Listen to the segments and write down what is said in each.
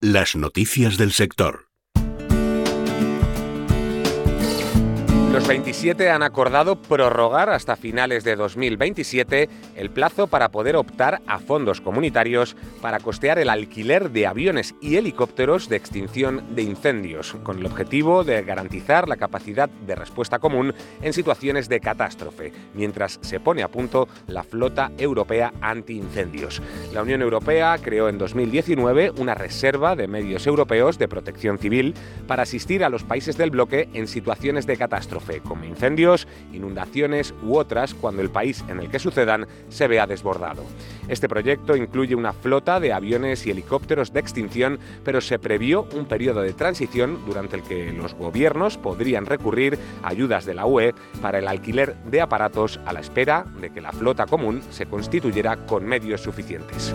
las noticias del sector. Los 27 han acordado prorrogar hasta finales de 2027 el plazo para poder optar a fondos comunitarios para costear el alquiler de aviones y helicópteros de extinción de incendios, con el objetivo de garantizar la capacidad de respuesta común en situaciones de catástrofe, mientras se pone a punto la flota europea antiincendios. La Unión Europea creó en 2019 una reserva de medios europeos de protección civil para asistir a los países del bloque en situaciones de catástrofe como incendios, inundaciones u otras cuando el país en el que sucedan se vea desbordado. Este proyecto incluye una flota de aviones y helicópteros de extinción, pero se previó un periodo de transición durante el que los gobiernos podrían recurrir a ayudas de la UE para el alquiler de aparatos a la espera de que la flota común se constituyera con medios suficientes.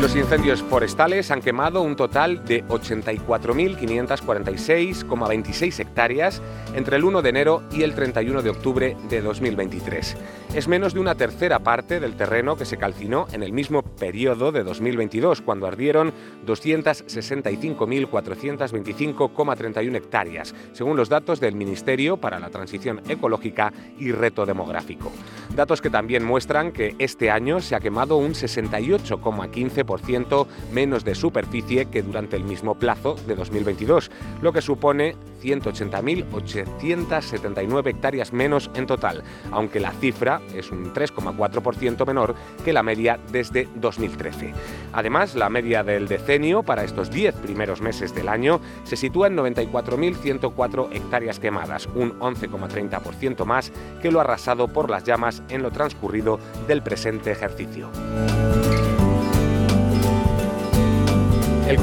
Los incendios forestales han quemado un total de 84.546,26 hectáreas entre el 1 de enero y el 31 de octubre de 2023. Es menos de una tercera parte del terreno que se calcinó en el mismo periodo de 2022, cuando ardieron 265.425,31 hectáreas, según los datos del Ministerio para la Transición Ecológica y Reto Demográfico. Datos que también muestran que este año se ha quemado un 68,15% menos de superficie que durante el mismo plazo de 2022, lo que supone 180.879 hectáreas menos en total, aunque la cifra es un 3,4% menor que la media desde 2013. Además, la media del decenio para estos 10 primeros meses del año se sitúa en 94.104 hectáreas quemadas, un 11,30% más que lo arrasado por las llamas en lo transcurrido del presente ejercicio.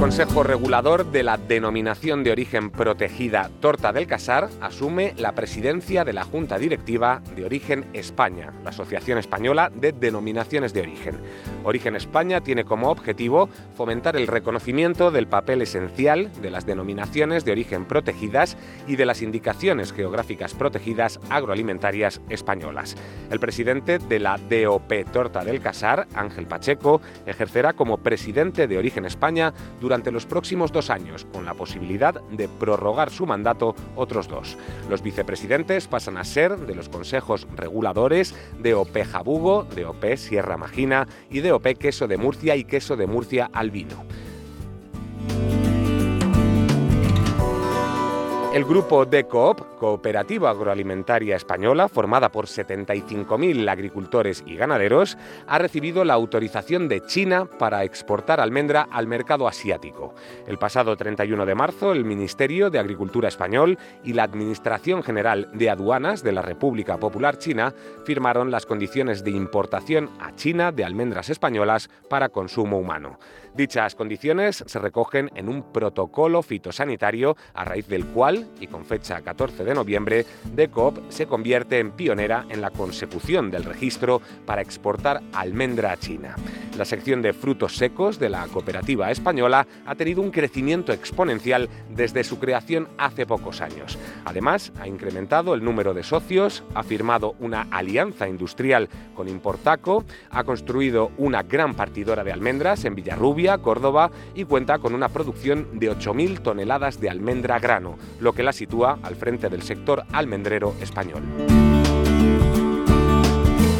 Consejo Regulador de la Denominación de Origen Protegida Torta del Casar asume la presidencia de la Junta Directiva de Origen España, la Asociación Española de Denominaciones de Origen. Origen España tiene como objetivo fomentar el reconocimiento del papel esencial de las denominaciones de origen protegidas y de las indicaciones geográficas protegidas agroalimentarias españolas. El presidente de la DOP Torta del Casar, Ángel Pacheco, ejercerá como presidente de Origen España durante los próximos dos años, con la posibilidad de prorrogar su mandato otros dos. Los vicepresidentes pasan a ser de los consejos reguladores de OP Jabugo, de OP Sierra Magina y de OP Queso de Murcia y Queso de Murcia Albino. El grupo DECOOP, Cooperativa Agroalimentaria Española, formada por 75.000 agricultores y ganaderos, ha recibido la autorización de China para exportar almendra al mercado asiático. El pasado 31 de marzo, el Ministerio de Agricultura español y la Administración General de Aduanas de la República Popular China firmaron las condiciones de importación a China de almendras españolas para consumo humano. Dichas condiciones se recogen en un protocolo fitosanitario a raíz del cual, y con fecha 14 de noviembre, DECOP se convierte en pionera en la consecución del registro para exportar almendra a China. La sección de frutos secos de la cooperativa española ha tenido un crecimiento exponencial desde su creación hace pocos años. Además, ha incrementado el número de socios, ha firmado una alianza industrial con Importaco, ha construido una gran partidora de almendras en Villarrubia, Córdoba, y cuenta con una producción de 8.000 toneladas de almendra grano, lo que la sitúa al frente del sector almendrero español.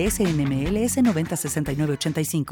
LLS NMLS 906985.